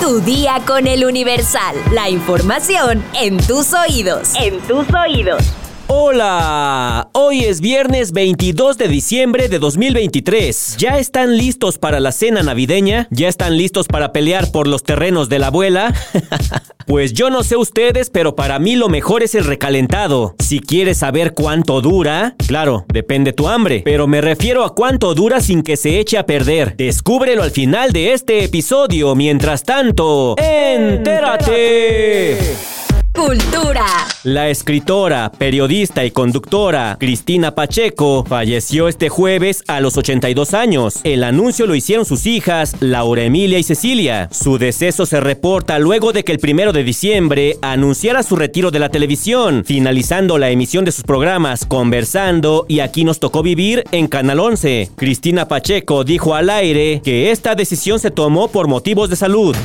Tu día con el Universal. La información en tus oídos. En tus oídos. Hola, hoy es viernes 22 de diciembre de 2023. ¿Ya están listos para la cena navideña? ¿Ya están listos para pelear por los terrenos de la abuela? pues yo no sé ustedes, pero para mí lo mejor es el recalentado. Si quieres saber cuánto dura, claro, depende tu hambre, pero me refiero a cuánto dura sin que se eche a perder. Descúbrelo al final de este episodio. Mientras tanto, entérate. Cultura. La escritora, periodista y conductora Cristina Pacheco falleció este jueves a los 82 años. El anuncio lo hicieron sus hijas, Laura Emilia y Cecilia. Su deceso se reporta luego de que el primero de diciembre anunciara su retiro de la televisión, finalizando la emisión de sus programas Conversando y Aquí nos tocó vivir en Canal 11. Cristina Pacheco dijo al aire que esta decisión se tomó por motivos de salud.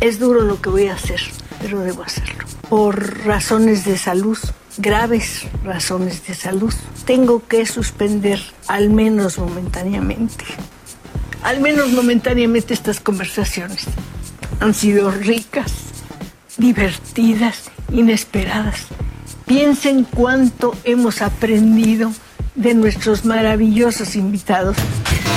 Es duro lo que voy a hacer, pero debo hacerlo por razones de salud, graves razones de salud. Tengo que suspender, al menos momentáneamente, al menos momentáneamente estas conversaciones. Han sido ricas, divertidas, inesperadas. Piensen cuánto hemos aprendido de nuestros maravillosos invitados.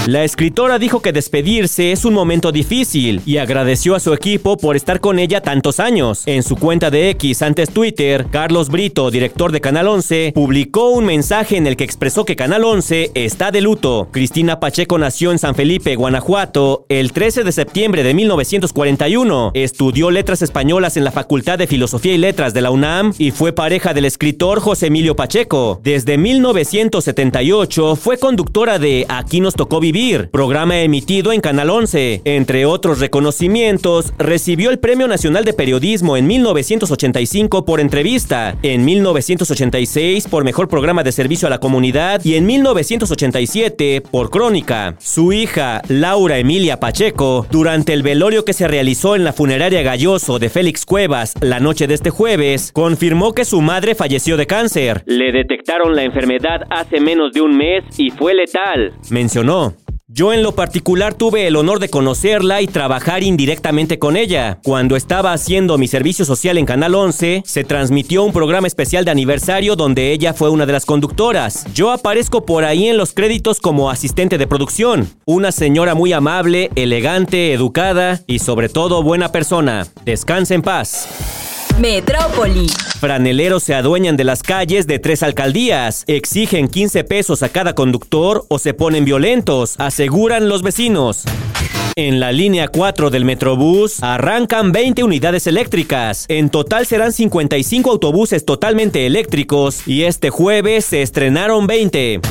La escritora dijo que despedirse es un momento difícil y agradeció a su equipo por estar con ella tantos años. En su cuenta de X antes Twitter, Carlos Brito, director de Canal 11, publicó un mensaje en el que expresó que Canal 11 está de luto. Cristina Pacheco nació en San Felipe, Guanajuato, el 13 de septiembre de 1941. Estudió letras españolas en la Facultad de Filosofía y Letras de la UNAM y fue pareja del escritor José Emilio Pacheco. Desde 1978 fue conductora de Aquí nos tocó vivir programa emitido en Canal 11. Entre otros reconocimientos, recibió el Premio Nacional de Periodismo en 1985 por entrevista, en 1986 por mejor programa de servicio a la comunidad y en 1987 por crónica. Su hija, Laura Emilia Pacheco, durante el velorio que se realizó en la funeraria Galloso de Félix Cuevas la noche de este jueves, confirmó que su madre falleció de cáncer. Le detectaron la enfermedad hace menos de un mes y fue letal. Mencionó. Yo en lo particular tuve el honor de conocerla y trabajar indirectamente con ella. Cuando estaba haciendo mi servicio social en Canal 11, se transmitió un programa especial de aniversario donde ella fue una de las conductoras. Yo aparezco por ahí en los créditos como asistente de producción. Una señora muy amable, elegante, educada y sobre todo buena persona. Descansa en paz. Metrópoli. Franeleros se adueñan de las calles de tres alcaldías, exigen 15 pesos a cada conductor o se ponen violentos, aseguran los vecinos. En la línea 4 del Metrobús arrancan 20 unidades eléctricas. En total serán 55 autobuses totalmente eléctricos y este jueves se estrenaron 20.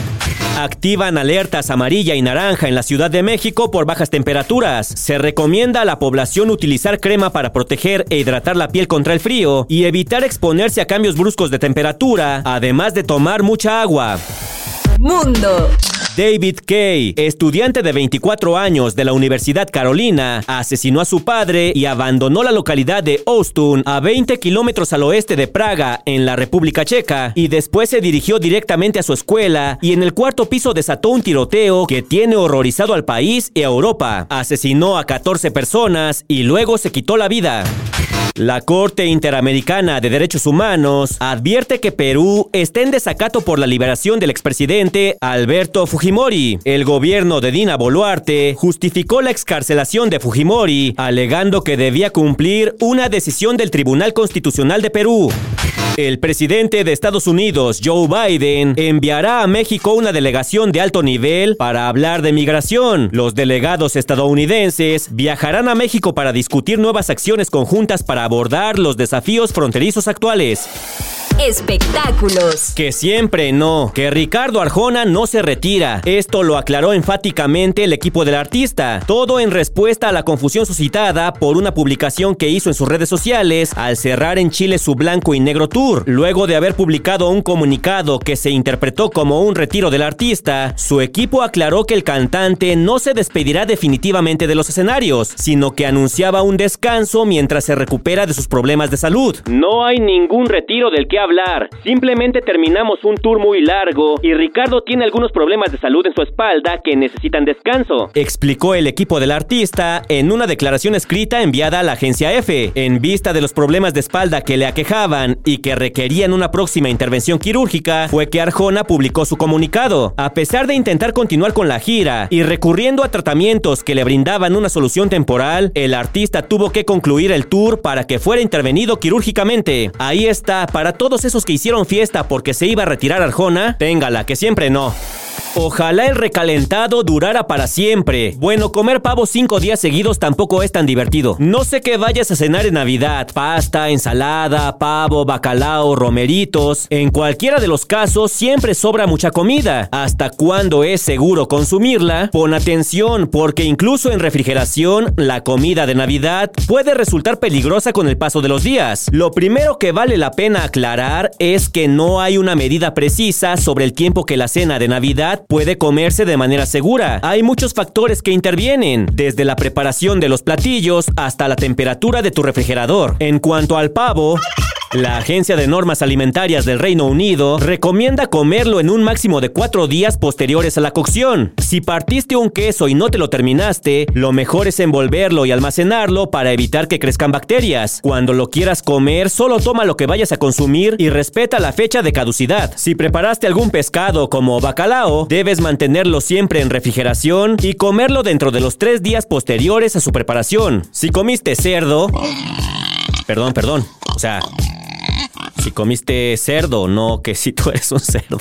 Activan alertas amarilla y naranja en la Ciudad de México por bajas temperaturas. Se recomienda a la población utilizar crema para proteger e hidratar la piel contra el frío y evitar exponerse a cambios bruscos de temperatura, además de tomar mucha agua. Mundo. David Kay, estudiante de 24 años de la Universidad Carolina, asesinó a su padre y abandonó la localidad de Ostun, a 20 kilómetros al oeste de Praga, en la República Checa, y después se dirigió directamente a su escuela y en el cuarto piso desató un tiroteo que tiene horrorizado al país y a Europa. Asesinó a 14 personas y luego se quitó la vida. La Corte Interamericana de Derechos Humanos advierte que Perú está en desacato por la liberación del expresidente Alberto Fujimori. El gobierno de Dina Boluarte justificó la excarcelación de Fujimori, alegando que debía cumplir una decisión del Tribunal Constitucional de Perú. El presidente de Estados Unidos, Joe Biden, enviará a México una delegación de alto nivel para hablar de migración. Los delegados estadounidenses viajarán a México para discutir nuevas acciones conjuntas para abordar los desafíos fronterizos actuales. Espectáculos. Que siempre no, que Ricardo Arjona no se retira. Esto lo aclaró enfáticamente el equipo del artista. Todo en respuesta a la confusión suscitada por una publicación que hizo en sus redes sociales al cerrar en Chile su blanco y negro tour. Luego de haber publicado un comunicado que se interpretó como un retiro del artista, su equipo aclaró que el cantante no se despedirá definitivamente de los escenarios, sino que anunciaba un descanso mientras se recupera de sus problemas de salud. No hay ningún retiro del que hablar. Simplemente terminamos un tour muy largo y Ricardo tiene algunos problemas de salud en su espalda que necesitan descanso. Explicó el equipo del artista en una declaración escrita enviada a la agencia F. En vista de los problemas de espalda que le aquejaban y que requerían una próxima intervención quirúrgica, fue que Arjona publicó su comunicado. A pesar de intentar continuar con la gira y recurriendo a tratamientos que le brindaban una solución temporal, el artista tuvo que concluir el tour para que fuera intervenido quirúrgicamente. Ahí está, para todos esos que hicieron fiesta porque se iba a retirar Arjona, téngala, que siempre no. Ojalá el recalentado durara para siempre. Bueno, comer pavo cinco días seguidos tampoco es tan divertido. No sé qué vayas a cenar en Navidad. Pasta, ensalada, pavo, bacalao, romeritos. En cualquiera de los casos siempre sobra mucha comida. ¿Hasta cuándo es seguro consumirla? Pon atención porque incluso en refrigeración la comida de Navidad puede resultar peligrosa con el paso de los días. Lo primero que vale la pena aclarar es que no hay una medida precisa sobre el tiempo que la cena de Navidad puede comerse de manera segura. Hay muchos factores que intervienen, desde la preparación de los platillos hasta la temperatura de tu refrigerador. En cuanto al pavo, la Agencia de Normas Alimentarias del Reino Unido recomienda comerlo en un máximo de cuatro días posteriores a la cocción. Si partiste un queso y no te lo terminaste, lo mejor es envolverlo y almacenarlo para evitar que crezcan bacterias. Cuando lo quieras comer, solo toma lo que vayas a consumir y respeta la fecha de caducidad. Si preparaste algún pescado como bacalao, debes mantenerlo siempre en refrigeración y comerlo dentro de los tres días posteriores a su preparación. Si comiste cerdo... Perdón, perdón. O sea, si comiste cerdo, no que si tú eres un cerdo.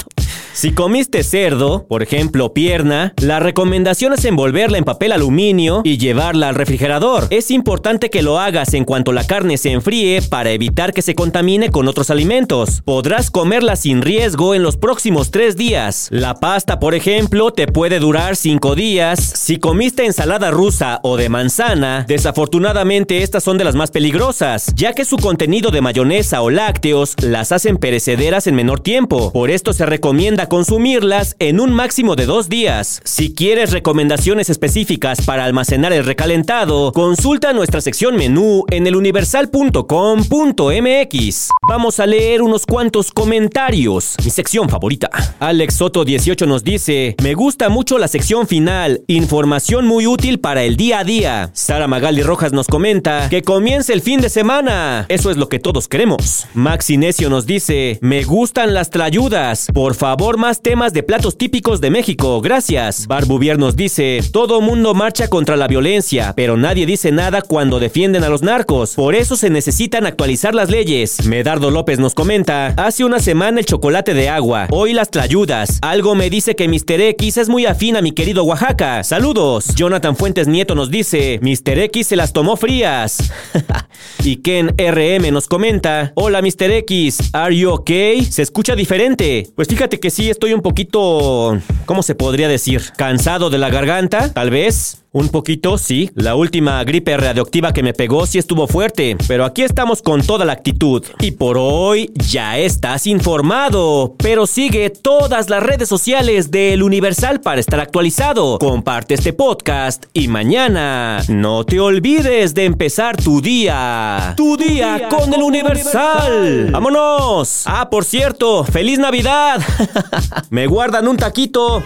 Si comiste cerdo, por ejemplo pierna, la recomendación es envolverla en papel aluminio y llevarla al refrigerador. Es importante que lo hagas en cuanto la carne se enfríe para evitar que se contamine con otros alimentos. Podrás comerla sin riesgo en los próximos tres días. La pasta, por ejemplo, te puede durar cinco días. Si comiste ensalada rusa o de manzana, desafortunadamente estas son de las más peligrosas, ya que su contenido de mayonesa o lácteos las hacen perecederas en menor tiempo. Por esto se recomienda consumirlas en un máximo de dos días. Si quieres recomendaciones específicas para almacenar el recalentado, consulta nuestra sección menú en eluniversal.com.mx. Vamos a leer unos cuantos comentarios. Mi sección favorita. Alex Soto 18 nos dice, me gusta mucho la sección final, información muy útil para el día a día. Sara Magali Rojas nos comenta, que comience el fin de semana. Eso es lo que todos queremos. Max Inesio nos dice, me gustan las trayudas. Por favor, más temas de platos típicos de México. Gracias. Barbuvier nos dice, todo mundo marcha contra la violencia, pero nadie dice nada cuando defienden a los narcos. Por eso se necesitan actualizar las leyes. Medardo López nos comenta, hace una semana el chocolate de agua, hoy las trayudas. Algo me dice que Mr. X es muy afín a mi querido Oaxaca. Saludos. Jonathan Fuentes Nieto nos dice, Mr. X se las tomó frías. y Ken RM nos comenta, hola Mr. X, ¿are you okay? Se escucha diferente. Pues fíjate que sí estoy un poquito, ¿cómo se podría decir? Cansado de la garganta, tal vez. Un poquito, sí. La última gripe radioactiva que me pegó sí estuvo fuerte, pero aquí estamos con toda la actitud. Y por hoy ya estás informado, pero sigue todas las redes sociales de El Universal para estar actualizado. Comparte este podcast y mañana no te olvides de empezar tu día. Tu día, con, El Universal. ¡Vámonos! Ah, por cierto, feliz Navidad. me guardan un taquito.